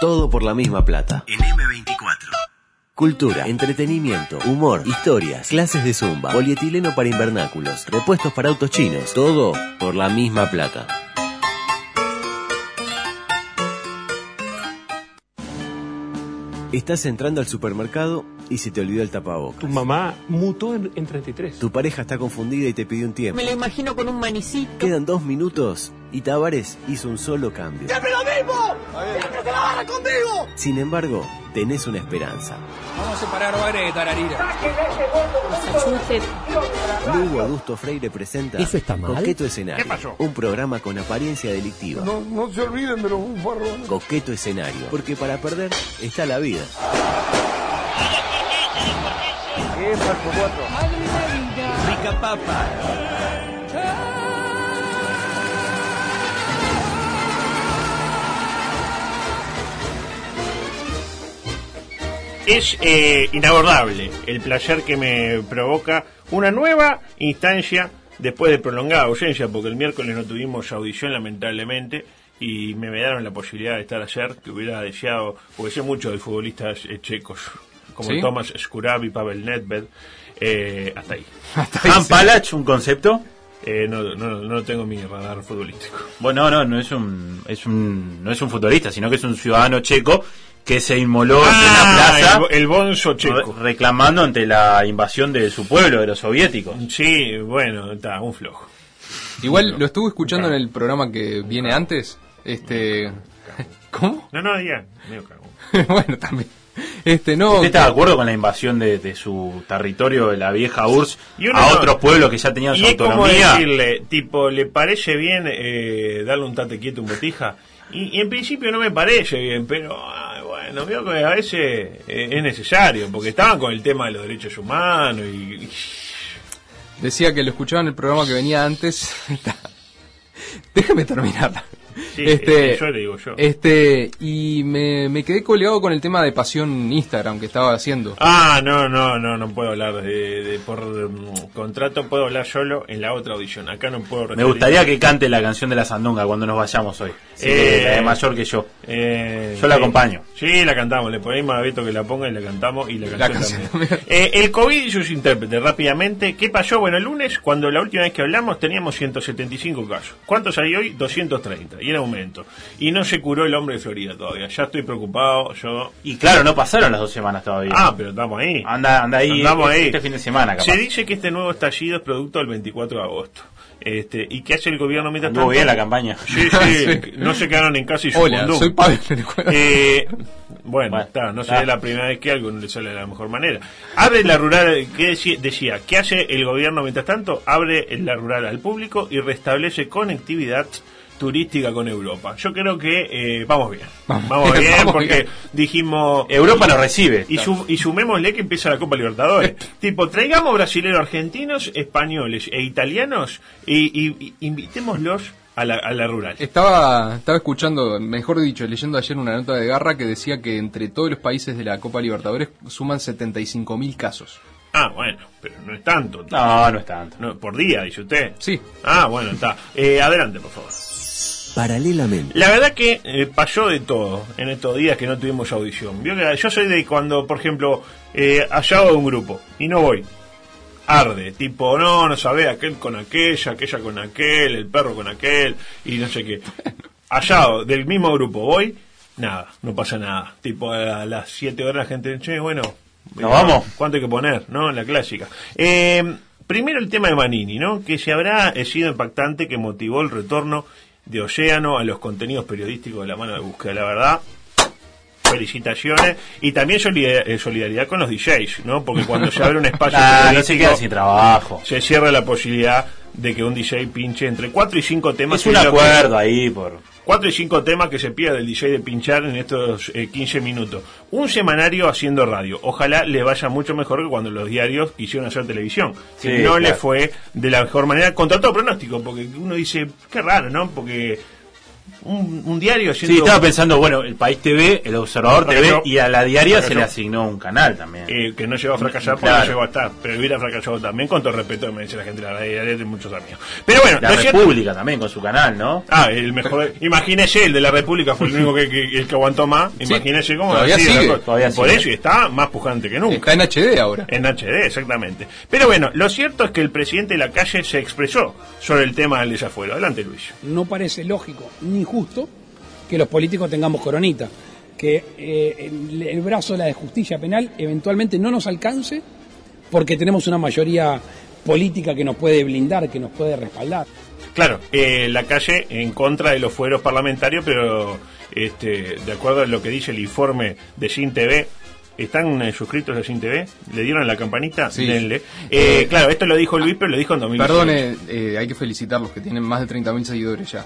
Todo por la misma plata. En M24. Cultura, entretenimiento, humor, historias, clases de zumba, polietileno para invernáculos, repuestos para autos chinos. Todo por la misma plata. Estás entrando al supermercado y se te olvidó el tapabocas. Tu mamá mutó en, en 33. Tu pareja está confundida y te pidió un tiempo. Me lo imagino con un manicito. Quedan dos minutos y Tavares hizo un solo cambio. ¡Siempre lo mismo! ¡Siempre se la barra conmigo! Sin embargo, tenés una esperanza. Vamos a separar bares de tararira. Lugo Adusto Freire presenta ¿Eso está mal? Coqueto Escenario. ¿Qué pasó? Un programa con apariencia delictiva. No, no se olviden de los bufarrones. Coqueto Escenario. Porque para perder está la vida. Rica Papa. Es eh, inabordable el placer que me provoca una nueva instancia después de prolongada ausencia, porque el miércoles no tuvimos audición lamentablemente y me dieron la posibilidad de estar ayer, que hubiera deseado, porque sé mucho de futbolistas eh, checos, como ¿Sí? Tomás Skurabi, Pavel Nedved, eh, hasta ahí. Han Palach, un concepto. Eh, no, no, no tengo mi radar futbolístico. Bueno, no, no, no es un, es un, no es un futbolista, sino que es un ciudadano checo que se inmoló en Ah, una plaza el, el bonzo checo. re- reclamando ante la invasión de su pueblo, de los soviéticos. Sí, bueno, está, un flojo. Igual lo estuve escuchando en el programa que viene antes. Este. ¿Cómo? No, no, ya, medio bueno, también. Este, no. ¿Usted está de acuerdo con la invasión de, de su territorio, de la vieja URSS, Y uno a no- otros pueblos que ya tenían su Y es autonomía? decirle, tipo, ¿le parece bien eh, darle un tate quieto un botija? Y, y en principio no me parece bien, pero bueno, veo que a veces eh, es necesario, porque estaban con el tema de los derechos humanos y... Decía que lo escuchaba en el programa que venía antes. Déjame terminar. Sí, este, eh, yo le digo yo. Este, y me, me quedé colgado con el tema de pasión Instagram que estaba haciendo. Ah, no, no, no, no puedo hablar de, de- por mm, contrato, puedo hablar solo en la otra audición. Acá no puedo Me gustaría que cante la canción de la Sandunga cuando nos vayamos hoy. Sí, Eh, la de mayor que yo. Eh, Yo la acompaño. Sí, la cantamos. Le ponemos a Beto que la ponga y la cantamos y la canción, canción también. también. Eh, el COVID y sus intérpretes, rápidamente. ¿Qué pasó? Bueno, el lunes, cuando la última vez que hablamos, teníamos 175 casos. ¿Cuántos hay hoy? 230. Y en aumento. Y no se curó el hombre de Florida todavía. Ya estoy preocupado. Yo. Y claro, no pasaron las dos semanas todavía. Ah, pero estamos ahí. anda, anda ahí Andamos este, ahí. este fin de semana, capaz. Se dice que este nuevo estallido es producto del 24 de agosto. Este, ¿Y qué hace el gobierno mientras tanto? bien la campaña. Sí, sí, no se quedaron en casa y Hola, soy Pablo. Eh, bueno, Bueno, está, no está. sería la primera vez que algo no le sale de la mejor manera. Abre la rural, ¿qué decía, decía? ¿Qué hace el gobierno mientras tanto? Abre la rural al público y restablece conectividad turística con Europa. Yo creo que eh, vamos bien. Vamos bien, bien vamos porque bien. dijimos... Europa nos recibe. Y, su- y sumémosle que empieza la Copa Libertadores. tipo, traigamos brasileños, argentinos, españoles e italianos y, y- y invitémoslos a la, a la rural. Estaba, estaba escuchando, mejor dicho, leyendo ayer una nota de Garra que decía que entre todos los países de la Copa Libertadores suman 75.000 casos. Ah, bueno, pero no es tanto. No, no es tanto. No, por día, dice usted. Sí. Ah, bueno, está. Eh, adelante, por favor. Paralelamente. La verdad que eh, pasó de todo en estos días que no tuvimos audición. Yo soy de cuando, por ejemplo, eh, allá de un grupo y no voy. Arde, tipo, no, no sabe, aquel con aquella, aquella con aquel, el perro con aquel, y no sé qué. Allá del mismo grupo voy, nada, no pasa nada. Tipo, a las 7 horas la gente, che, bueno, ¿Nos vamos? ¿Cuánto hay que poner? ¿No? La clásica. Eh, primero el tema de Manini, ¿no? Que se habrá eh, sido impactante que motivó el retorno de Océano a los contenidos periodísticos de la mano de búsqueda. La verdad, felicitaciones y también eh, solidaridad con los DJs, ¿no? Porque cuando se abre un espacio Ah, no se queda sin trabajo. se cierra la posibilidad de que un DJ pinche entre 4 y 5 temas. Es un que- acuerdo ahí por... Cuatro y cinco temas que se pide del DJ de pinchar en estos eh, 15 minutos. Un semanario haciendo radio. Ojalá le vaya mucho mejor que cuando los diarios quisieron hacer televisión. Sí, no le fue de la mejor manera, contra todo pronóstico, porque uno dice, qué raro, ¿no? Porque un, un diario Sí, haciendo... estaba pensando, bueno, el País TV, el Observador. TV y a la diaria se le asignó un canal también. eh, que no llegó a fracasar porque Claro. no llegó a estar, pero hubiera fracasado también, con todo respeto, me dice la gente de la diaria de muchos amigos. Pero bueno, la cierto- República también con su canal, ¿no? Ah, el mejor. Imagínese, el de la República fue el único que, que- el que aguantó más. Imagínese cómo todavía sigue, todavía Por sigue. eso y está más pujante que nunca. Está en HD ahora. En HD, exactamente. Pero bueno, lo cierto es que el presidente de la calle se expresó sobre el tema del desafuero. Adelante, Luis. No parece lógico ni justo que los políticos tengamos coronita. Que eh, el, el brazo de la justicia penal eventualmente no nos alcance porque tenemos una mayoría política que nos puede blindar, que nos puede respaldar. Claro, eh, la calle en contra de los fueros parlamentarios, pero este, de acuerdo a lo que dice el informe de Sin TV, ¿están eh, suscritos a Sin TV? ¿Le dieron la campanita? Sí. Denle. Eh, claro, esto lo dijo Luis, pero lo dijo en 2018. Perdone, eh, hay que felicitarlos que tienen más de 30.000 seguidores ya.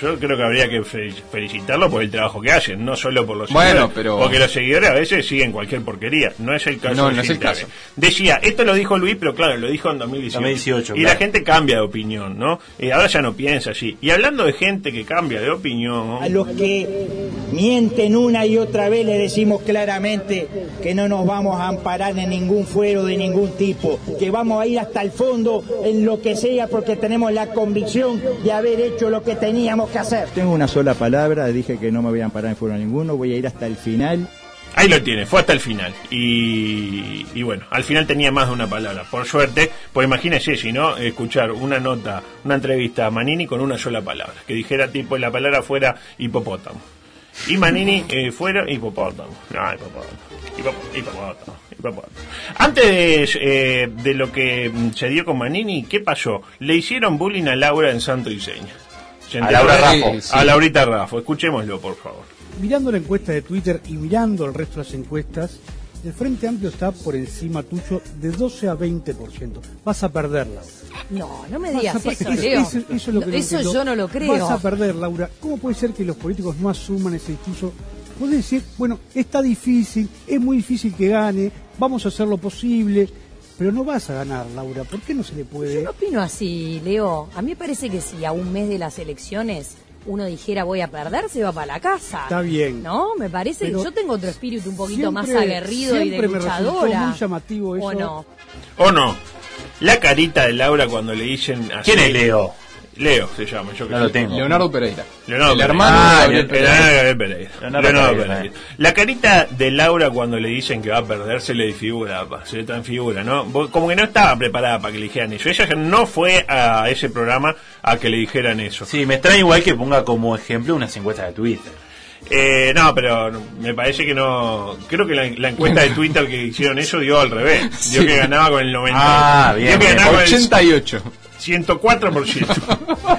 Yo creo que habría que fe- felicitarlo por el trabajo que hacen, no solo por los Bueno, seguidores. pero- Porque los seguidores a veces siguen cualquier porquería. No es el caso No, de no es el caso. Tabe. Decía, esto lo dijo Luis, pero claro, lo dijo en 2018. 2018, y claro. la gente cambia de opinión, ¿no? Eh, ahora ya no piensa así. Y hablando de gente que cambia de opinión... A los que mienten una y otra vez le decimos claramente que no nos vamos a amparar en ningún fuero de ningún tipo, que vamos a ir hasta el fondo en lo que sea porque tenemos la convicción de haber hecho lo que teníamos que hacer. Tengo una sola palabra, dije que no me voy a amparar en fuero ninguno, voy a ir hasta el final. Ahí lo tiene, fue hasta el final. Y, y bueno, al final tenía más de una palabra. Por suerte, pues imagínese si no, escuchar una nota, una entrevista a Manini con una sola palabra. Que dijera tipo, la palabra fuera hipopótamo. Y Manini eh, fuera hipopótamo. No, hipopótamo. Hipo- Hipopótamo. hipopótamo. Antes de, eh, de lo que se dio con Manini, ¿qué pasó? Le hicieron bullying a Laura en Santo. ¿Se A? Laura Sí, Raffo. sí. A Laurita Raffo. Escuchémoslo, por favor. Mirando la encuesta de Twitter y mirando el resto de las encuestas, el Frente Amplio está por encima tuyo de 12 a 20%. Vas a perderla. No, no me digas eso, eso- Leo. Eso, eso es lo que no Eso entiendo. yo no lo creo. Vas a perder, Laura. ¿Cómo puede ser que los políticos no asuman ese discurso? Puedes decir, bueno, está difícil, es muy difícil que gane, vamos a hacer lo posible, pero no vas a ganar, Laura. ¿Por qué no se le Yo puede...? no opino así, Leo. A mí me parece que si a un mes de las elecciones uno dijera voy a perder, se va para la casa. Está bien. No, me parece Pero que yo tengo otro espíritu un poquito más Siempre- aguerrido y de siempre me resultó luchadora. muy llamativo eso. ¿O no? ¿O no? La carita de Laura cuando le dicen así. ¿Quién es Leo? Leo se llama, yo No creo. lo tengo. Leonardo Pereira. Leonardo el Pereira. hermano Ah, de Gabriel Leonardo Pereira. Gabriel Pereira. Leonardo Leonardo Pereira, Pereira. La carita de Laura cuando le dicen que va a perder se le desfigura, pa, se le transfigura, ¿no? Como que no estaba preparada para que le dijeran eso. Ella no fue a ese programa a que le dijeran eso. Sí, me extraña igual que ponga como ejemplo unas encuestas de Twitter. Eh, no, pero me parece que no. Creo que la, la encuesta de Twitter que hicieron eso dio al revés. Dio Sí. que ganaba con el 90. Ah, bien, Dio que bien. ganaba con el 88. 104%.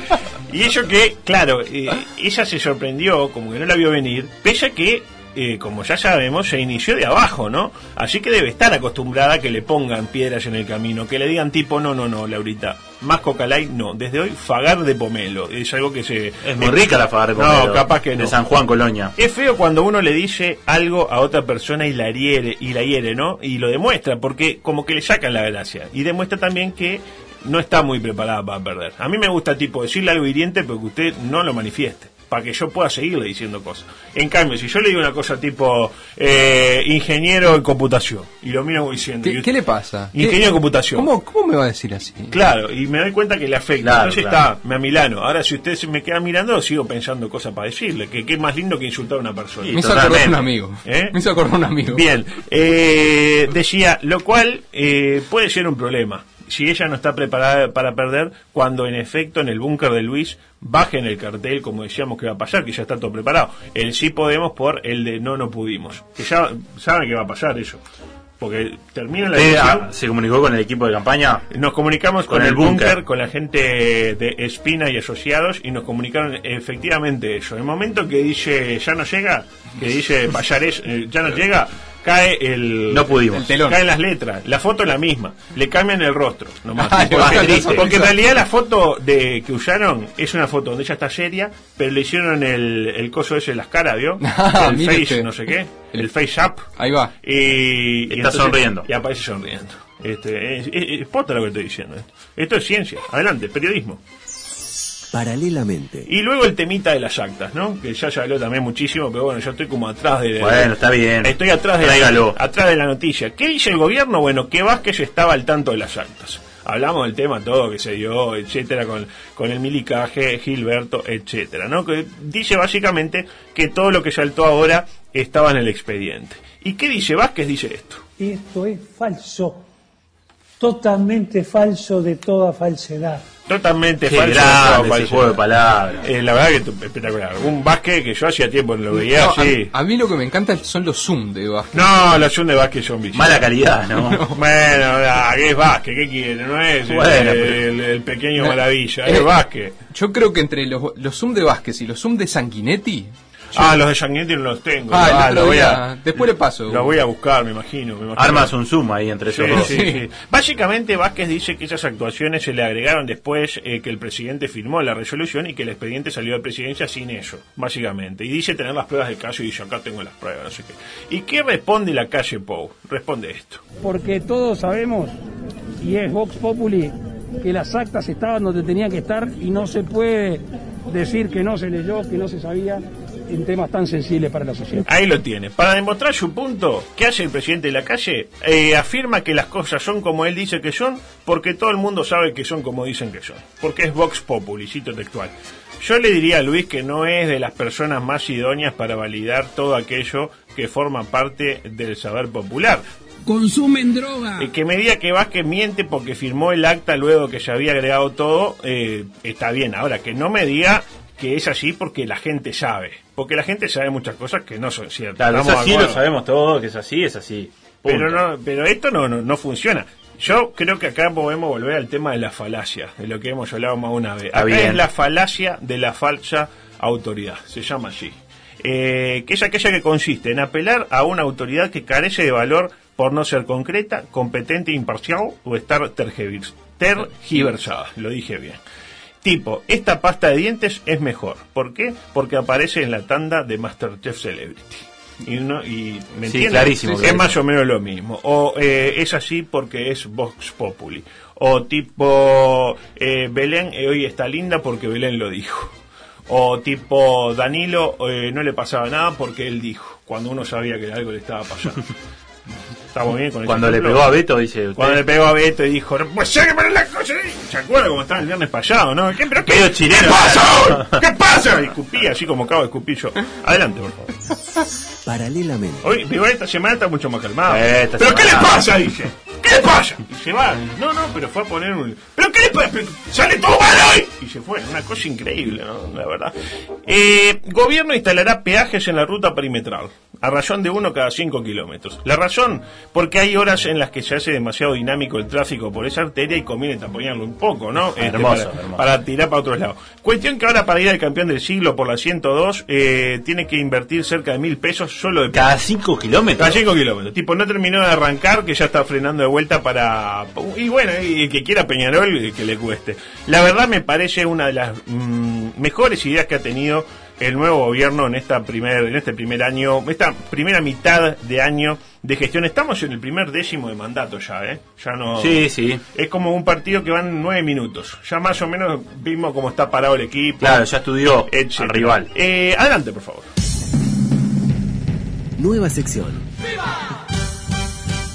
y eso que, claro, eh, ella se sorprendió, como que no la vio venir, pese a que, eh, como ya sabemos, se inició de abajo, ¿no? Así que debe estar acostumbrada a que le pongan piedras en el camino, que le digan tipo, no, no, no, Laurita, más coca light, no, desde hoy fagar de pomelo, es algo que se... Es muy rica la fagar de pomelo. No, capaz que no. De San Juan, Colonia. Es feo cuando uno le dice algo a otra persona y la hiere, y la hiere, ¿no? Y lo demuestra, porque como que le sacan la gracia. Y demuestra también que no está muy preparada para perder. A mí me gusta, tipo, decirle algo hiriente, pero que usted no lo manifieste. Para que yo pueda seguirle diciendo cosas. En cambio, si yo le digo una cosa tipo eh, ingeniero en computación, y lo miro diciendo. ¿Qué, y- qué le pasa? Ingeniero ¿Qué- en computación. ¿Cómo, ¿Cómo me va a decir así? Claro, y me doy cuenta que le afecta. Claro, Entonces claro. está, me amilano. Ahora, si usted se me queda mirando, sigo pensando cosas para decirle. Que qué más lindo que insultar a una persona. me hizo acordar un amigo. ¿Eh? Me hizo acordar un amigo. Bien, eh, decía, lo cual eh, puede ser un problema. Si ella no está preparada para perder, cuando en efecto en el búnker de Luis bajen el cartel, como decíamos que va a pasar, que ya está todo preparado. El sí podemos por el de no, no pudimos. Que ya saben que va a pasar eso. Porque termina la elección. ah, se comunicó con el equipo de campaña. Nos comunicamos con, Con el búnker. con la gente de Espina y asociados y nos comunicaron efectivamente eso. En el momento que dice ya no llega, que dice Payares eh, ya no llega, cae el No pudimos. El telón. caen las letras, la foto es la misma, le cambian el rostro, nomás. Ay, porque, va, triste. porque en realidad la foto de que usaron es una foto donde ella está seria, pero le hicieron el, el coso ese de las caras, ¿vio? Ah, el face, no sé qué, el, El- face up. Ahí va. Y, y Está entonces- sonriendo. Y aparece sonriendo. Este, es, es- es posta lo que estoy diciendo. Esto es ciencia. Adelante, periodismo. Paralelamente. Y luego el temita de las actas, ¿no? Que ya se habló también muchísimo, pero bueno, yo estoy como atrás de... Bueno, está bien. Estoy atrás de, la, atrás de la noticia. ¿Qué dice el gobierno? Bueno, que Vázquez estaba al tanto de las actas. Hablamos del tema todo que se dio, etcétera, con, con el milicaje, Gilberto, etcétera, ¿no? Que dice básicamente que todo lo que saltó ahora estaba en el expediente. ¿Y qué dice Vázquez? Dice esto. Esto es falso, totalmente falso de toda falsedad. Totalmente Qué falso. grande todo ese falso. juego de palabras. Eh, la verdad que espectacular. Un Vázquez que yo hacía tiempo no lo veía No, así. a, a mí lo que me encanta son los zoom de Vázquez. No, la Zoom de Vázquez son bichos. Mala calidad, ¿no? Bueno, ah, ¿qué es Vázquez? ¿Qué quiere? No es el- Bueno, el, pero- el- el pequeño maravilla, eh, es Vázquez. Yo creo que entre los, los zoom de Vázquez y los zoom de Sanguinetti. Yo- Ah, los de Sanguinetti no los tengo. Ah, Ah, lo voy a, después le paso. Lo voy a buscar, me imagino. me imagino. Armas un zoom ahí entre Sí, esos dos. sí, sí. Básicamente Vázquez dice que esas actuaciones se le agregaron después eh, que el presidente firmó la resolución y que el expediente salió de presidencia sin eso, básicamente. Y dice tener las pruebas del caso y dice acá tengo las pruebas, no sé qué. ¿Y qué responde la calle Pou? Responde esto. Porque todos sabemos, y es Vox Populi, que las actas estaban donde tenían que estar y no se puede decir que no se leyó, que no se sabía en temas tan sensibles para la sociedad. Ahí lo tiene. Para demostrar su punto, ¿qué hace el presidente de la calle? Eh, afirma que las cosas son como él dice que son, porque todo el mundo sabe que son como dicen que son. Porque es Vox Populi, cito textual. Yo le diría a Luis que no es de las personas más idóneas para validar todo aquello que forma parte del saber popular. Consumen droga. Eh, que me diga que Vázquez miente porque firmó el acta luego que se había agregado todo, eh, está bien. Ahora, que no me diga que es así porque la gente sabe. Porque la gente sabe muchas cosas que no son ciertas. Claro, es así, lo sabemos todos, que es así, es así. Punto. Pero, no, pero esto no, no, no funciona. Yo creo que acá podemos volver al tema de la falacia, de lo que hemos hablado más una vez. Acá es la falacia de la falsa autoridad, se llama así. Eh, que es aquella que consiste en apelar a una autoridad que carece de valor por no ser concreta, competente, imparcial o estar tergivers- tergiversada. Lo dije bien. Tipo, esta pasta de dientes es mejor. ¿Por qué? Porque aparece en la tanda de Masterchef Celebrity. Y, uno, y ¿me Sí, clarísimo, Es clarísimo. más o menos lo mismo. O eh, es así porque es Vox Populi. O tipo, eh, Belén eh, hoy está linda porque Belén lo dijo. O tipo, Danilo no le pasaba nada porque él dijo, cuando uno sabía que algo le estaba pasando. ¿Estamos bien con Cuando le pegó a Beto, dice usted. Cuando le pegó a Beto y dijo, no puede ser que me la cosa ahí". ¿Se acuerda cómo estaba el viernes pasado, no? ¿Qué, pero qué, chileno. ¿Qué pasa hoy? ¿Qué pasa? Y escupía así como acabo de escupir yo. Adelante, por favor. Paralelamente. Hoy, digo, esta semana está mucho más calmado. Eh, esta ¿Pero qué le pasa? Dice. ¿Qué le pasa? Y se va. No, no, pero fue a poner un... ¿Pero qué le pasa? ¡Sale todo mal hoy! Y se fue. Una cosa increíble, ¿no? La verdad. Eh, gobierno instalará peajes en la ruta perimetral. A razón de uno cada cinco kilómetros. La razón, porque hay horas en las que se hace demasiado dinámico el tráfico por esa arteria y conviene taponearlo un poco, ¿no? Este, Hermoso, para, hermoso. para tirar para otros lados. Cuestión que ahora para ir al campeón del siglo por la 102 eh, tiene que invertir cerca de mil pesos solo de Cada 5 kilómetros. cada 5 kilómetros. Tipo, no terminó de arrancar, que ya está frenando de vuelta para. Y bueno, y el que quiera Peñarol, que le cueste. La verdad, me parece una de las mm, mejores ideas que ha tenido el nuevo gobierno en esta primer en este primer año esta primera mitad de año de gestión estamos en el primer décimo de mandato ya eh ya no Sí, sí. es como un partido que van nueve minutos ya más o menos vimos cómo está parado el equipo Claro, ya estudió etcétera. al rival. Eh, adelante por favor Nueva sección.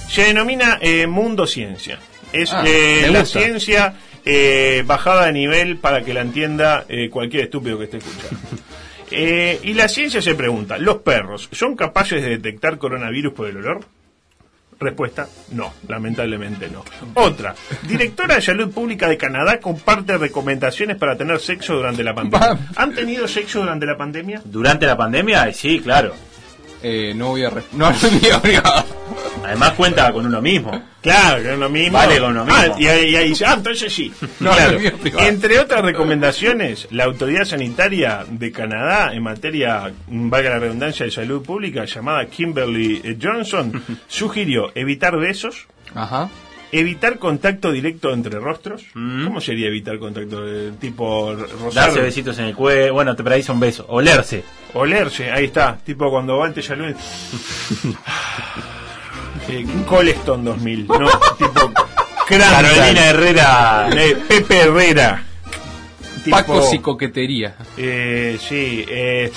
Se denomina eh, Mundo Ciencia. Es Ah, eh, la gusta. ciencia eh, bajada de nivel para que la entienda eh, cualquier estúpido que esté escuchando. Eh, y la ciencia se pregunta, ¿los perros son capaces de detectar coronavirus por el olor? Respuesta, no, lamentablemente no. Otra, directora de salud pública de Canadá comparte recomendaciones para tener sexo durante la pandemia. ¿Han tenido sexo durante la pandemia? Durante la pandemia, sí, claro. Eh, no voy a... re- No, no voy a obligado. Además cuenta con uno mismo. Claro, que es lo mismo. Vale con lo mismo. Ah, y ahí, y ahí dice, ah, entonces sí. No, Claro. Entre otras recomendaciones, la Autoridad Sanitaria de Canadá, en materia, mm, valga la redundancia, de salud pública, llamada Kimberly eh, Johnson, sugirió evitar besos, Ajá. Evitar contacto directo entre rostros. ¿Cómo sería evitar contacto de tipo rozar? Mm. Darse besitos en el cuello. Bueno, te paradiza un beso. Olerse. Olerse, ahí está. Tipo cuando va eh, Coleston 2000, ¿no? tipo. Carolina Herrera. Eh, Pepe Herrera. Tipo- Pacos y coquetería. Eh, sí, eh,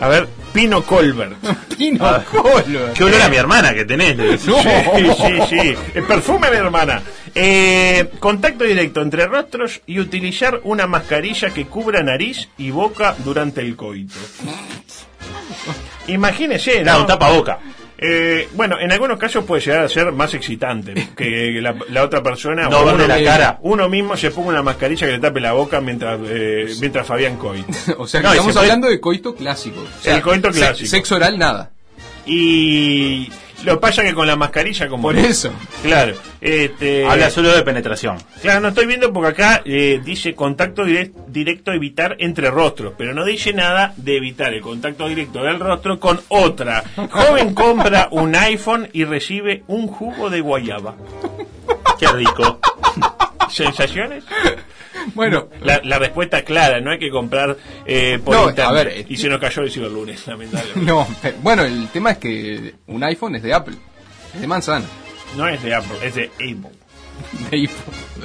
a ver, Pino Colbert. Pino Ah, Colbert. Qué olor a mi hermana que tenés. Sí, sí, sí. El perfume, mi hermana. Eh, contacto directo entre rostros y utilizar una mascarilla que cubra nariz y boca durante el coito. Imagínese, ¿no? No, un tapaboca. Eh, bueno, en algunos casos puede llegar a ser más excitante que la, la otra persona. No, o uno la cara. Uno mismo se ponga una mascarilla que le tape la boca mientras, eh, mientras Fabián coito. O sea, que No, estamos se puede- hablando de coito clásico. O sea, El coito se- clásico. Sexo oral, nada. Y lo que pasa que con la mascarilla como... Por eso. Claro. Este, Habla solo de penetración. Claro, no estoy viendo porque acá eh, dice contacto direct- directo evitar entre rostros, pero no dice nada de evitar el contacto directo del rostro con otra. Joven compra un iPhone y recibe un jugo de guayaba. Qué rico. ¿Sensaciones? Bueno, La, la respuesta es clara, no hay que comprar eh, por No, internet. a ver, y se nos cayó el ciberlunes, lamentablemente. no, bueno, el tema es que un iPhone es de Apple. Es de manzana. No es de Apple, es de Apple. De.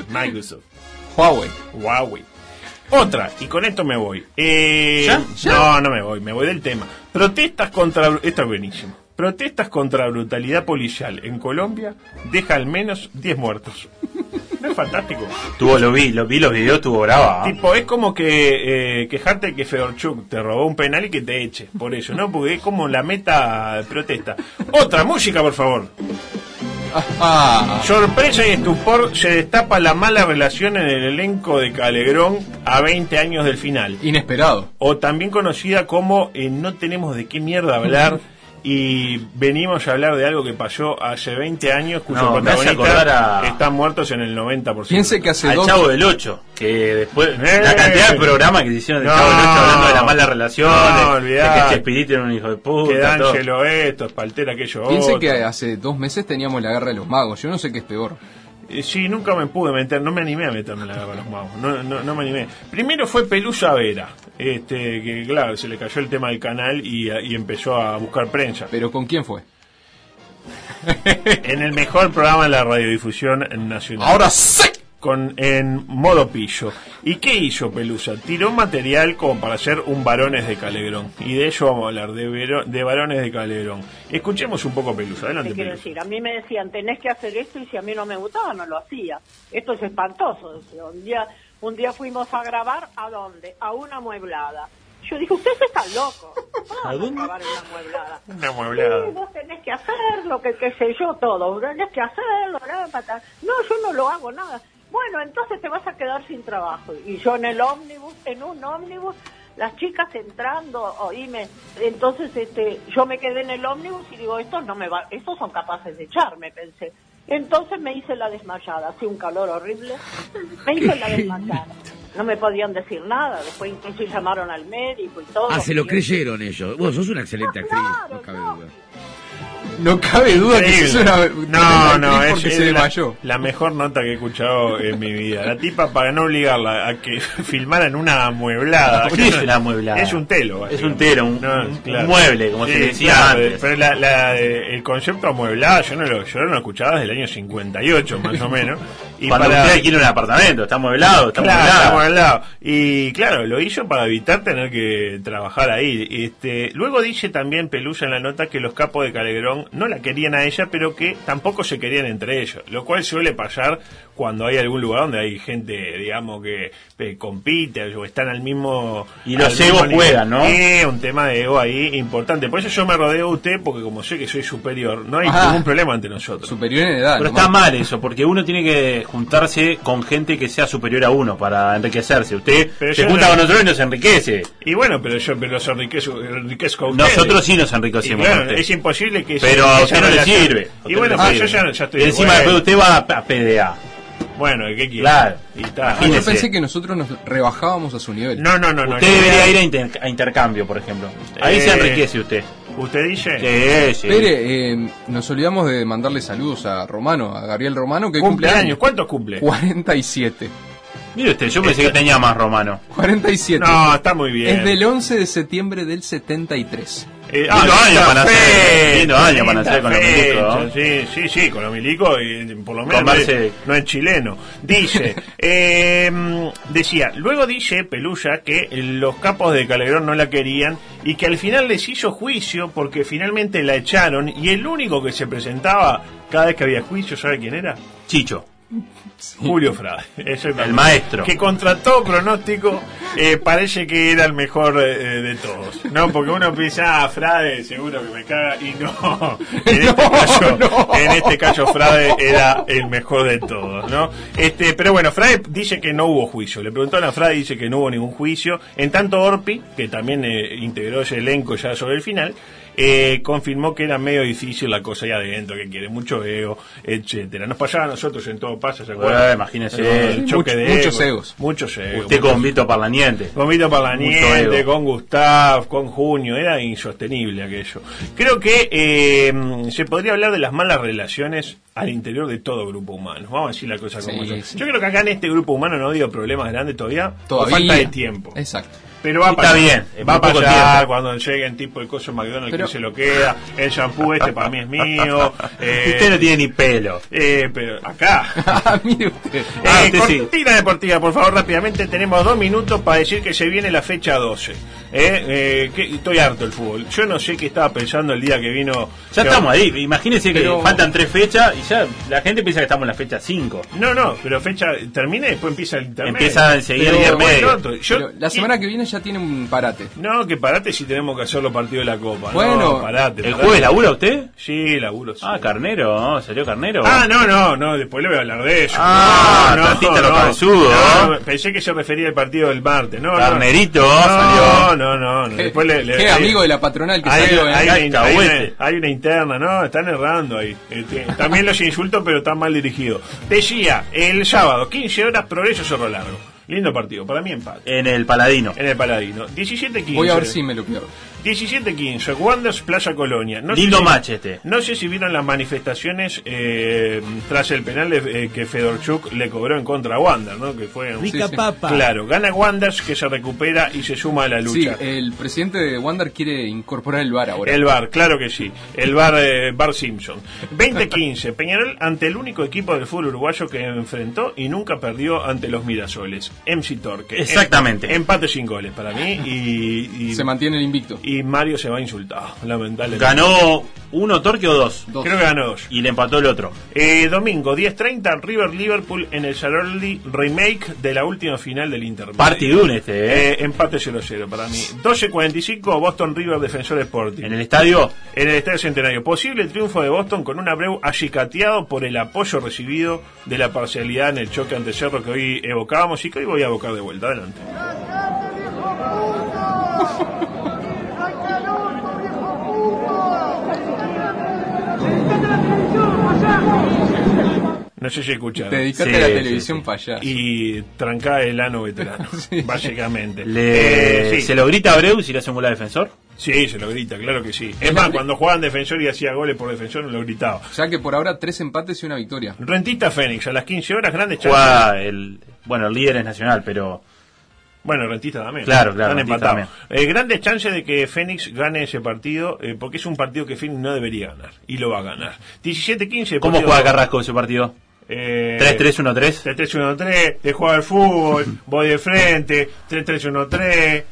Microsoft. Huawei. Huawei. Otra, y con esto me voy. Eh, ¿Ya? No, no me voy, me voy del tema. Protestas contra... Esto es buenísimo. Protestas contra brutalidad policial en Colombia deja al menos 10 muertos. ¿No es fantástico? Tuvo, lo vi, lo vi los videos, estuvo brava. ¿eh? Tipo, es como que eh, quejarte que Fedorchuk te robó un penal y que te eche. Por eso, ¿no? Porque es como la meta de protesta. Otra música, por favor. Ah, Sorpresa y estupor, se destapa la mala relación en el elenco de Calegrón a 20 años del final. inesperado. O también conocida como eh, No tenemos de qué mierda hablar y venimos a hablar de algo que pasó hace 20 años cuyos No, protagonistas acordar a- están muertos en el 90%. Piense que hace Al dos. Chavo del 8, que después. Eh. la cantidad de programas que se hicieron del No. Chavo del 8 hablando de la mala relación, No, de- de, que Chespirito era un hijo de puta. Que. D'Angelo esto, Espaltera aquello Piense otro. que hace dos meses teníamos la guerra de los magos. Yo no sé qué es peor. Eh, Sí, nunca me pude meter, no me animé a meterme en la guerra de los magos, no, no, no me animé. Primero fue Pelusa Vera, este, que claro, se le cayó el tema del canal y, y empezó a buscar prensa. Pero ¿con quién fue? En el mejor programa de la radiodifusión nacional. Ahora sí. Con, en modo pillo. ¿Y qué hizo Pelusa? Tiró material como para hacer un varones de Calegrón. Y de ello vamos a hablar, de, vero- de varones de Calegrón. Escuchemos un poco Pelusa, adelante ¿Qué quiero Pelusa. decir? A mí me decían, tenés que hacer esto y si a mí no me gustaba, no lo hacía. Esto es espantoso. decía. Un día, un día fuimos a grabar, ¿a dónde? A una mueblada. Yo dije, ustedes están locos. ¿A dónde? a grabar en una mueblada. Una Sí, mueblada. vos tenés que hacerlo, que qué sé yo, todo. Tenés que hacerlo, nada. No, yo no lo hago, nada. Bueno, entonces te vas a quedar sin trabajo. Y yo en el ómnibus, en un ómnibus, las chicas entrando, oíme, entonces este, yo me quedé en el ómnibus y digo, estos no me va, estos son capaces de echarme, pensé. Entonces me hice la desmayada, hacía un calor horrible, me hice la desmayada. No me podían decir nada, después incluso llamaron al médico y todo. Ah, se lo Y- creyeron ellos. Vos sos una excelente actriz, no duda. No cabe duda que es una. No, no, es, se la, la mejor nota que he escuchado en mi vida. La tipa, para no obligarla a que filmara en una amueblada. ¿Qué es una amueblada? Es un telo. Es un telo, un- No, un- claro. un mueble, como se le decía claro, antes. Pero la- la- eh, el concepto amueblada, yo no lo, yo no lo escuchaba desde el año 58, más o menos. Y Cuando para- usted quiere un apartamento, está amueblado, está Claro, amueblado. estamos al lado. Y claro, lo hizo para evitar tener que trabajar ahí. Este, luego dice también Pelusa en la nota que los capos de Calegrón no la querían a ella, pero que tampoco se querían entre ellos. Lo cual suele pasar cuando hay algún lugar donde hay gente, digamos, que eh, compite o están al mismo. Y los egos juegan, ¿no? Eh, un tema de ego ahí importante. Por eso yo me rodeo de usted, porque como sé que soy superior, no hay ningún problema entre nosotros. Superior en edad. Pero nomás. está mal eso, porque uno tiene que juntarse con gente que sea superior a uno para enriquecerse. Usted Pero se junta no- con nosotros y nos enriquece. Y bueno, pero yo pero los enriquezco, enriquezco a ustedes. Nosotros sí nos enriquecemos claro, es imposible que Pero a usted no le relación- sirve. Y bueno, no yo ya, ya estoy Y encima vuelta. usted va a, a PDA. Bueno, ¿y ¿qué quiere? Claro. Y está. Ah, yo pensé que nosotros nos rebajábamos a su nivel. No, no, no, no. Usted debería ir a, inter- a intercambio, por ejemplo. Ahí Eh, se enriquece usted. ¿Usted dice? Sí, sí. Pere, eh, nos olvidamos de mandarle saludos a Romano, a Gabriel Romano, que cumple Cumpleaños. años. ¿Cuántos cumple? 47. Mire usted, yo pensé que tenía más romano. 47. No, está muy bien. Es del 11 de septiembre del 73. Eh, Lindo año para fecha, lindo año para nacer con los milicos, ¿no? Sí, sí, sí, con los milicos y por lo menos Comerse- no es, no es chileno. Dice, eh, decía, luego dice Pelusa que los capos de Calegrón no la querían y que al final les hizo juicio porque finalmente la echaron y el único que se presentaba cada vez que había juicio, ¿sabe quién era? Chicho. Julio Frade. El maestro. Que contra todo pronóstico eh, parece que era el mejor eh, de todos. No, porque uno piensa, ah, Frade seguro que me caga. Y no, en este, caso, en este caso Frade era el mejor de todos, ¿no? Este, pero bueno, Frade dice que no hubo juicio. Le preguntaron a Frade, dice que no hubo ningún juicio. En tanto Orpi, que también eh, integró ese elenco ya sobre el final, eh, confirmó que era medio difícil la cosa ahí adentro, que quiere mucho ego, etcétera. Nos pasaba a nosotros en todo pasa, ¿se acuerdan? Bueno, imagínese. El choque de muchos egos. egos. Muchos egos. Usted muchos- con Vito Parlaniente. con Vito Parlaniente, con Gustav, con Junio, era insostenible aquello. Creo que eh, se podría hablar de las malas relaciones al interior de todo grupo humano. Vamos a decir la cosa como Sí, sí. Yo creo que acá en este grupo humano no ha habido problemas grandes todavía, por Todavía. falta de tiempo. Exacto. Pero va a Está pasar. bien, en va a pasar tiempo. cuando lleguen tipo el coso McDonald's Pero- que se lo queda, el shampoo este para mí es mío. eh, Usted no tiene ni pelo. eh, pero acá. Ah, mire usted. Ah, Eh, usted sí. cortina deportiva, por favor, rápidamente. Tenemos dos minutos para decir que se viene la fecha 12. Eh, eh, que, estoy harto del fútbol. Yo no sé qué estaba pensando el día que vino. Ya que- estamos ahí. Imagínese que faltan tres fechas y ya la gente piensa que estamos en la fecha 5. No, no, pero fecha termina y después empieza el intermedio. Empieza enseguida Pero, el intermedio. bueno. Yo- Pero la semana que viene ya tiene un parate. No, que parate si tenemos que hacer los partidos de la Copa. Bueno, no, parate. ¿El jueves labura usted? Sí, laburo. sí. Ah, Carnero, ¿no? ¿Salió Carnero? Ah, no, no, no, después le voy a hablar de eso. Ah, no, pensé que se refería al partido del martes. No, no. Carnerito, no, salió. No, no, no. Qué, Después le, le- qué hay- amigo de la patronal que hay, salió. ¿eh? hay una, hay, una, hay una interna, ¿no? Están errando ahí. Este, también los insulto, pero están mal dirigidos. Decía, el sábado, 15 horas, Progreso Cerro Largo. Lindo partido, para mí empate. En el Paladino. En el Paladino. 17-15. Voy a ver si me lo pierdo. 17-15, Wanders Plaza Colonia. No sé Lindo si- match este. No sé si vieron las manifestaciones eh, tras el penal de- eh, que Fedorchuk le cobró en contra a Wander, ¿no? Que fue un- Rica sí. papa. Claro, gana Wanders que se recupera y se suma a la Sí, lucha. el presidente de Wander quiere incorporar el VAR ahora. El bar, claro que sí. El bar, eh, bar Simpson. 2015. Peñarol ante el único equipo del fútbol uruguayo que enfrentó y nunca perdió ante los Mirasoles. MC Torque. Exactamente. Em- empate sin goles para mí y, y- Se mantiene el invicto. y Mario se va insultado, lamentablemente. ¿Ganó uno Torque o dos? Dos. Creo que ganó dos. Y le empató el otro. Eh, domingo, 10.30, River Liverpool en el Saroli remake de la última final del Inter. Partidún este, ¿eh? Eh, empate 0-0 para mí. 12.45, Boston River Defensor Sporting. En el estadio. En el Estadio Centenario. Posible triunfo de Boston con un Abreu achicateado por el apoyo recibido de la parcialidad en el choque ante Cerro que hoy evocábamos y que hoy voy a evocar de vuelta. Adelante. No sé si escucharon. Dedicate Sí, a la sí, televisión sí. payaso. Y tranca el ano veterano, básicamente. Le... Eh, sí. ¿Se lo grita a Abreu si le hace un gol al defensor? Sí, se lo grita, claro que sí. Es más, cuando jugaban defensor y hacía goles por defensor, lo gritaba. Ya que por ahora tres empates y una victoria. Rentista Fénix, a las 15 horas, grandes chances. Juega el. Bueno, el líder es nacional, pero. Bueno, Rentista también. Claro, claro, Están empatados. Eh, grandes chances de que Fénix gane ese partido, eh, porque es un partido que Fénix no debería ganar. Y lo va a ganar. 17-15. ¿Cómo juega Carrasco ese partido? Eh, 3-3-1-3. 3-3-1-3, de jugar al fútbol, voy de frente, 3-3-1-3.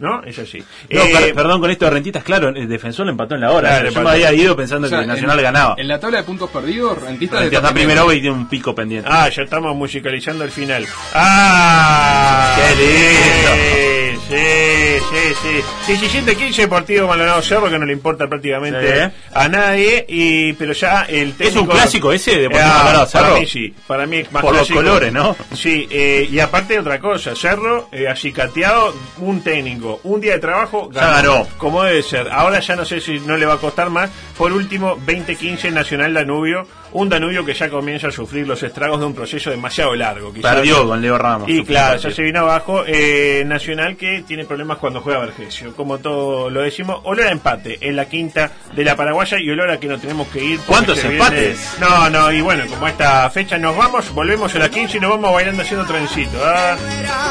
¿No? Es así. No, Eh, per- perdón con esto de Rentistas, claro, el defensor lo empató en la hora. Claro, Yo me había ido pensando O sea, que Nacional en, ganaba. En la tabla de puntos perdidos, Rentistas Rentistas está primero y tiene un pico pendiente. Ah, ya estamos musicalizando el final. ¡Ah! ¡Qué lindo! Sí, sí, sí. 17-15 partido Maldonado Cerro que no le importa prácticamente Sí. a nadie. Y, pero ya el técnico... ¿Es un clásico ese de Deportivo Ah, Maldonado Para Cerro? mí sí. Para mí es más Por los colores, ¿no? Sí, eh, y aparte otra cosa. Cerro, eh, acicateado, un técnico un día de trabajo Ya ganó. Como debe ser. Ahora ya no sé si no le va a costar más. Por último, 2015 Nacional Danubio. Un Danubio que ya comienza a sufrir los estragos de un proceso demasiado largo. quizás. Perdió con Leo Ramos. Y claro, ya se vino abajo. Eh, Nacional que tiene problemas cuando juega Vergesio. Como todo lo decimos, olor a empate en la quinta de la Paraguaya y olor a que nos tenemos que ir. ¿Cuántos empates? No, no, y bueno, como esta fecha nos vamos, volvemos a la 15 y nos vamos bailando haciendo trencito. ¿ah?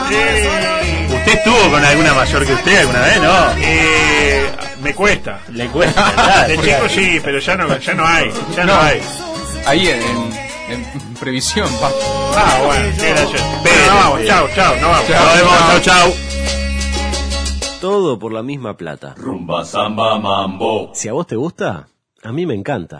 ¿Usted estuvo con alguna mayor que usted alguna vez, no? Eh, me cuesta. Le cuesta. De chico sí, pero ya no, ya no hay. Ya no, No. hay. Ahí en, en- en previsión, pa. Ah, bueno, sí, gracias. Bueno, nos vamos, chao, chao, nos vamos. Nos vemos, chau, chau. Todo por la misma plata. Rumba, samba, mambo. Si a vos te gusta, a mí me encanta.